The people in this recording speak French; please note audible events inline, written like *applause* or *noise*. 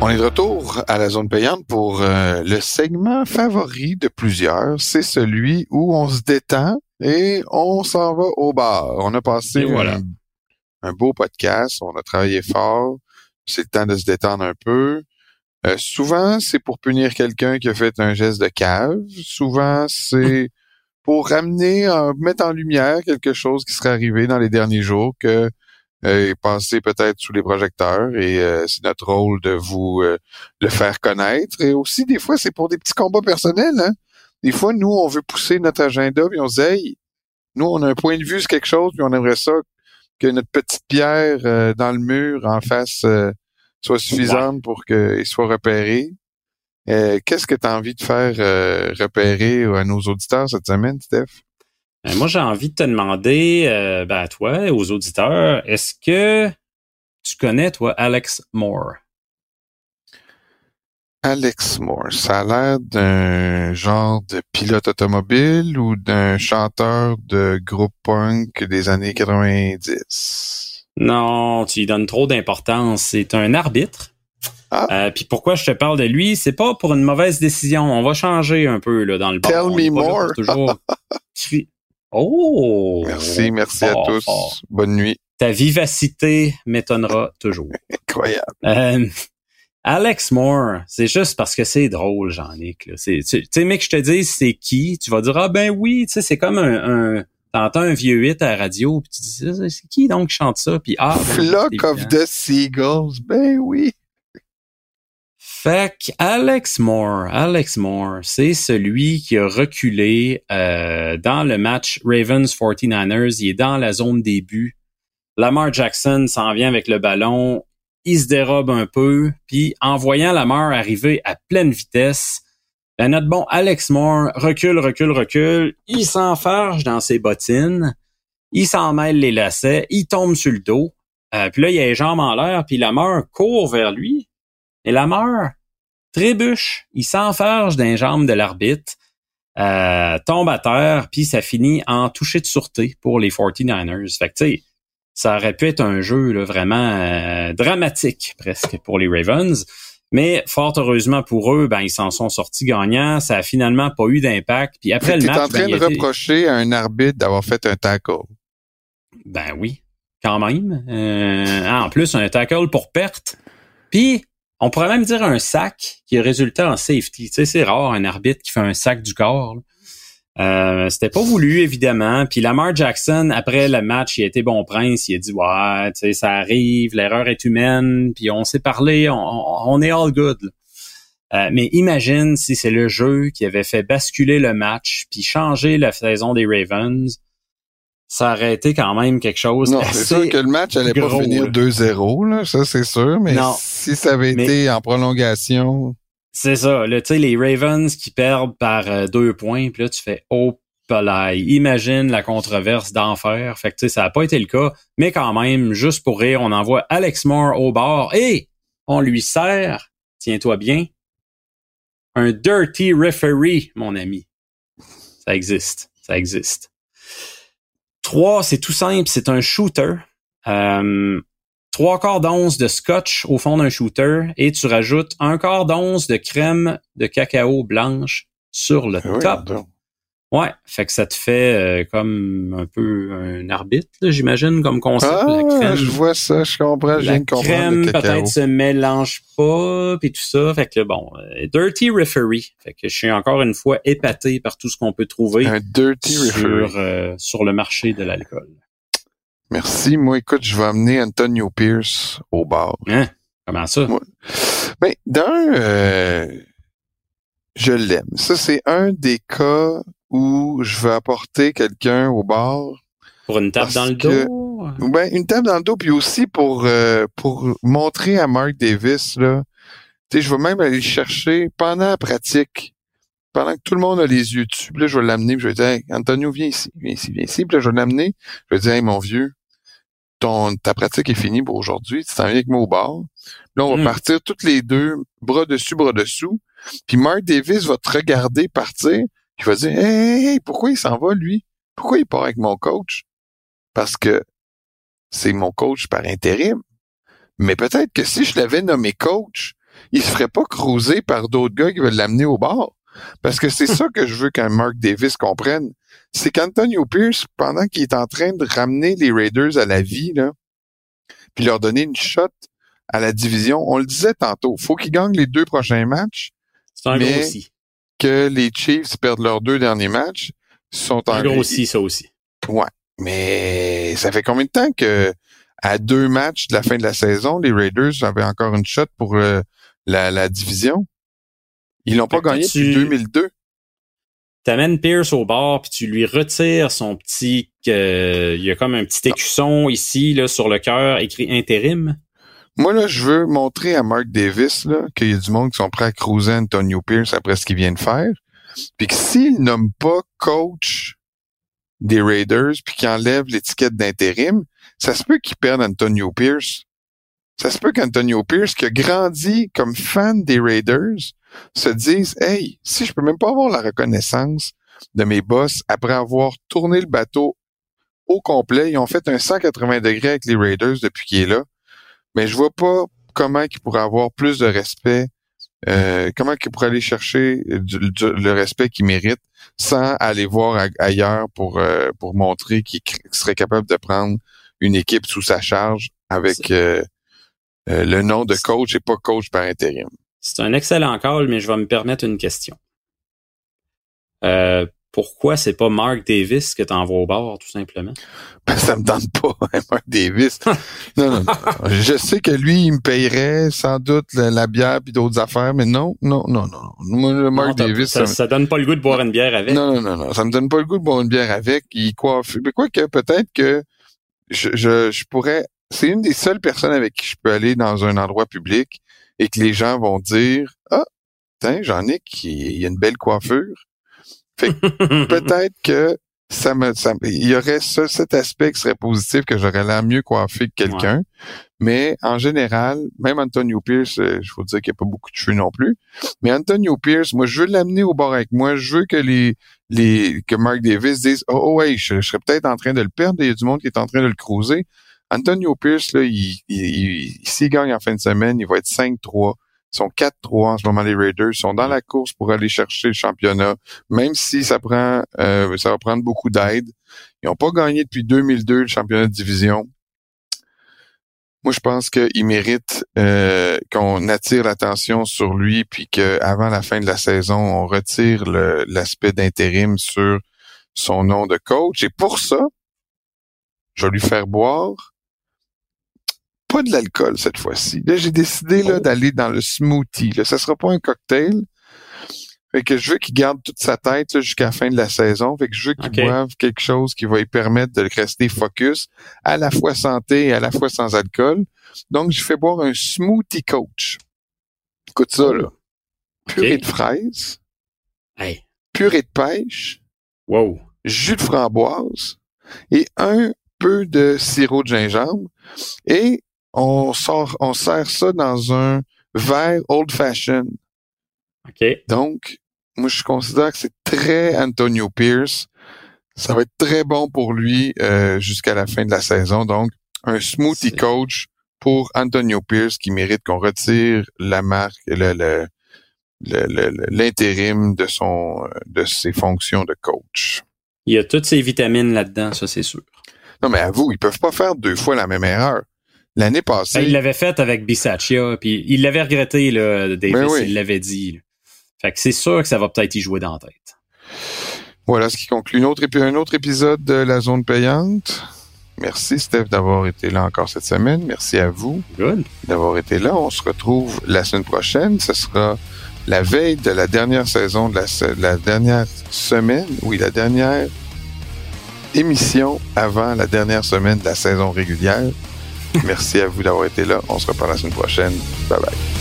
On est de retour à la zone payante pour euh, le segment favori de plusieurs. C'est celui où on se détend et on s'en va au bar. On a passé Et voilà. un, un beau podcast, on a travaillé fort. C'est le temps de se détendre un peu. Euh, souvent, c'est pour punir quelqu'un qui a fait un geste de cave. Souvent, c'est pour ramener, en- mettre en lumière quelque chose qui serait arrivé dans les derniers jours que euh, est passé peut-être sous les projecteurs et euh, c'est notre rôle de vous euh, le faire connaître. Et aussi, des fois, c'est pour des petits combats personnels. Hein? Des fois, nous, on veut pousser notre agenda puis on se dit, hey, nous, on a un point de vue sur quelque chose puis on aimerait ça que notre petite pierre euh, dans le mur en face euh, soit suffisante pour qu'il soit repéré. Euh, Qu'est-ce que tu as envie de faire euh, repérer à nos auditeurs cette semaine, Steph? Euh, moi, j'ai envie de te demander, euh, ben, à toi, aux auditeurs, est-ce que tu connais, toi, Alex Moore? Alex Moore, ça a l'air d'un genre de pilote automobile ou d'un chanteur de groupe punk des années 90. Non, tu lui donnes trop d'importance. C'est un arbitre. Ah. Euh, Puis pourquoi je te parle de lui, c'est pas pour une mauvaise décision. On va changer un peu là dans le. Tell me more. toujours *laughs* Oh. Merci, merci à tous. fort. Bonne nuit. Ta vivacité m'étonnera toujours. *laughs* Incroyable. Euh, Alex Moore, c'est juste parce que c'est drôle, Jean-Nic. Tu sais, mec, je te dis c'est qui, tu vas dire ah ben oui, tu sais, c'est comme un, un t'entends un vieux hit à la radio, puis tu dis c'est qui donc qui chante ça, puis ah. ben, Flock of the Seagulls, ben oui. Fait Alex Moore, Alex Moore, c'est celui qui a reculé euh, dans le match Ravens 49ers. Il est dans la zone des buts. Lamar Jackson s'en vient avec le ballon. Il se dérobe un peu. Puis en voyant Lamar arriver à pleine vitesse, ben, notre bon Alex Moore recule, recule, recule. Il s'enfarge dans ses bottines. Il s'en mêle les lacets. Il tombe sur le dos. Euh, puis là, il a les jambes en l'air. Puis Lamar court vers lui. Et Lamar trébuche, il s'enfarge d'un jambe de l'arbitre, euh, tombe à terre, puis ça finit en toucher de sûreté pour les 49ers. Fait que, tu sais, ça aurait pu être un jeu là, vraiment euh, dramatique presque pour les Ravens. Mais fort heureusement pour eux, ben ils s'en sont sortis gagnants. Ça a finalement pas eu d'impact. Puis après le match, en train ben, de reprocher à un arbitre d'avoir fait un tackle. Ben oui, quand même. Euh, en plus, un tackle pour perte. Puis, on pourrait même dire un sac qui est résulté en safety. Tu sais, c'est rare un arbitre qui fait un sac du corps. Euh, c'était pas voulu, évidemment. Puis Lamar Jackson, après le match, il a été bon prince. Il a dit, ouais, tu sais, ça arrive, l'erreur est humaine. Puis on s'est parlé, on, est all good. Euh, mais imagine si c'est le jeu qui avait fait basculer le match puis changer la saison des Ravens. Ça aurait été quand même quelque chose. Non, c'est sûr que le match allait pas finir là. 2-0, là, ça c'est sûr, mais Non. si ça avait Mais- été en prolongation, C'est ça. Là, tu sais, les Ravens qui perdent par euh, deux points, puis là, tu fais oh palais. Imagine la controverse d'enfer. Fait que tu sais, ça n'a pas été le cas. Mais quand même, juste pour rire, on envoie Alex Moore au bord et on lui sert, tiens-toi bien, un dirty referee, mon ami. Ça existe. Ça existe. Trois, c'est tout simple, c'est un shooter. Euh, trois quarts d'once de scotch au fond d'un shooter et tu rajoutes un quart d'once de crème de cacao blanche sur le oui, top. Ouais, fait que ça te fait euh, comme un peu un arbitre, là, j'imagine, comme concept. la Ah, crème, je vois ça, je comprends, je la viens de comprendre crème le cacao. peut-être se mélange pas, puis tout ça. Fait que bon, euh, dirty referee. Fait que je suis encore une fois épaté par tout ce qu'on peut trouver Un dirty referee. sur, euh, sur le marché de l'alcool. Merci. Moi, écoute, je vais amener Antonio Pierce au bar. Hein? Comment ça? Moi- Mais d'un, euh, je l'aime. Ça, c'est un des cas où je veux apporter quelqu'un au bar. Pour une tape dans le que- dos? Ben, une table dans le dos, puis aussi pour euh, pour montrer à Mark Davis, là, tu sais, je vais même aller le chercher pendant la pratique, pendant que tout le monde a les yeux dessus, puis là, je vais l'amener, puis je vais dire, hey, Antonio, viens ici, viens ici, viens ici, puis là, je vais l'amener, je vais dire, hey, mon vieux, ton, ta pratique est finie pour aujourd'hui, tu t'en viens avec moi au bar. Là, on va Mm. partir toutes les deux, bras dessus, bras dessous, puis Mark Davis va te regarder partir, il va dire, hey, pourquoi il s'en va, lui? Pourquoi il part avec mon coach? Parce que c'est mon coach par intérim. Mais peut-être que si je l'avais nommé coach, il se ferait pas cruiser par d'autres gars qui veulent l'amener au bord. Parce que c'est *laughs* ça que je veux qu'un Mark Davis comprenne. C'est qu'Antonio Pierce, pendant qu'il est en train de ramener les Raiders à la vie, là, puis leur donner une shot à la division, on le disait tantôt, faut qu'ils gagnent les deux prochains matchs. C'est un Mais- gros aussi. Que les Chiefs perdent leurs deux derniers matchs, sont en aussi, ça aussi. Ouais. Mais ça fait combien de temps que à deux matchs de la fin de la saison, les Raiders avaient encore une shot pour euh, la, la division? Ils l'ont pas que gagné tu- depuis 2002. T'amènes Pierce au bord, puis tu lui retires son petit... euh, il y a comme un petit écusson ici, là, sur le cœur, écrit intérim. Moi, là, je veux montrer à Mark Davis qu'il y a du monde qui sont prêts à cruiser Antonio Pierce après ce qu'il vient de faire. Puis que s'il nomme pas coach des Raiders puis qu'il enlève l'étiquette d'intérim, ça se peut qu'il perde Antonio Pierce. Ça se peut qu'Antonio Pierce, qui a grandi comme fan des Raiders, se dise Hey, si je peux même pas avoir la reconnaissance de mes boss après avoir tourné le bateau au complet, ils ont fait un 180 degrés avec les Raiders depuis qu'il est là mais je vois pas comment il pourrait avoir plus de respect, euh, comment il pourrait aller chercher du- du- le respect qu'il mérite sans aller voir ailleurs pour euh, pour montrer qu'il serait capable de prendre une équipe sous sa charge avec euh, euh, le nom de coach et pas coach par intérim. C'est un excellent call, mais je vais me permettre une question. Pourquoi c'est pas Mark Davis que t'envoies au bord, tout simplement? *laughs* Ben, ça me tente pas, *laughs* hein, Mark Davis. *laughs* non, non, non. Je sais que lui, il me payerait sans doute la, la bière puis d'autres affaires, mais non, non, non, non. Moi, le Mark Non, Davis, ça, ça, ça donne pas le goût de boire une bière avec. Non, non, non, non. Ça me donne pas le goût de boire une bière avec. Il coiffe. Mais quoi que peut-être que je, je, je pourrais. C'est une des seules personnes avec qui je peux aller dans un endroit public et que les gens vont dire Ah, tiens, Jean-Nic, il, il y a une belle coiffure. *laughs* Peut-être que ça me, ça, me- il y aurait ce- cet aspect qui serait positif que j'aurais l'air mieux coiffé que quelqu'un. Mais en général, même Antonio Pierce, euh, je vous dire qu'il n'y a pas beaucoup de cheveux non plus. Mais Antonio Pierce, moi, je veux l'amener au bord avec moi. Je veux que les, les, que Mark Davis dise, oh, oh ouais, je, je serais peut-être en train de le perdre. Il y a du monde qui est en train de le cruiser. Antonio Pierce, là, il, il, il- s'il gagne en fin de semaine, il va être 5-3. Ils sont 4-3 en ce moment, les Raiders. Sont dans la course pour aller chercher le championnat. Même si ça prend, euh, ça va prendre beaucoup d'aide. Ils n'ont pas gagné depuis 2002 le championnat de division. Moi, je pense qu'il mérite euh, qu'on attire l'attention sur lui, puis qu'avant la fin de la saison, on retire l'aspect d'intérim sur son nom de coach. Et pour ça, je vais lui faire boire pas de l'alcool cette fois-ci. Là, j'ai décidé là, Oh. d'aller dans le smoothie. Là. Ça sera pas un cocktail. Fait que je veux qu'il garde toute sa tête là, jusqu'à la fin de la saison. Fait que je veux qu'il boive quelque chose qui va lui permettre de rester focus, à la fois santé et à la fois sans alcool. Donc, je fais boire un smoothie coach. Écoute ça, là. Purée de fraises, Hey. purée de pêche, Wow. jus de framboise et un peu de sirop de gingembre. Et on sort, on sert ça dans un verre old fashioned. OK. Donc, moi, je considère que c'est très Antonio Pierce. Ça va être très bon pour lui euh, jusqu'à la fin de la saison. Donc, un smoothie coach pour Antonio Pierce qui mérite qu'on retire la marque, le, le- le- le- le- l'intérim de son de ses fonctions de coach. Il y a toutes ces vitamines là-dedans, ça, c'est sûr. Non, mais à vous, ils peuvent pas faire deux fois la même erreur. L'année passée, Ben, il l'avait fait avec Bisaccia, puis il l'avait regretté, là, Davis, Ben oui. il l'avait dit. là. Fait que c'est sûr que ça va peut-être y jouer dans la tête. voilà ce qui conclut une autre épi- un autre épisode de la zone payante. Merci Steph d'avoir été là encore cette semaine. Merci à vous Good. d'avoir été là. On se retrouve la semaine prochaine. Ce sera la veille de la dernière saison de la, se- la dernière semaine, oui, la dernière émission avant la dernière semaine de la saison régulière. Merci à vous d'avoir été là. On se reparle la semaine prochaine. Bye bye.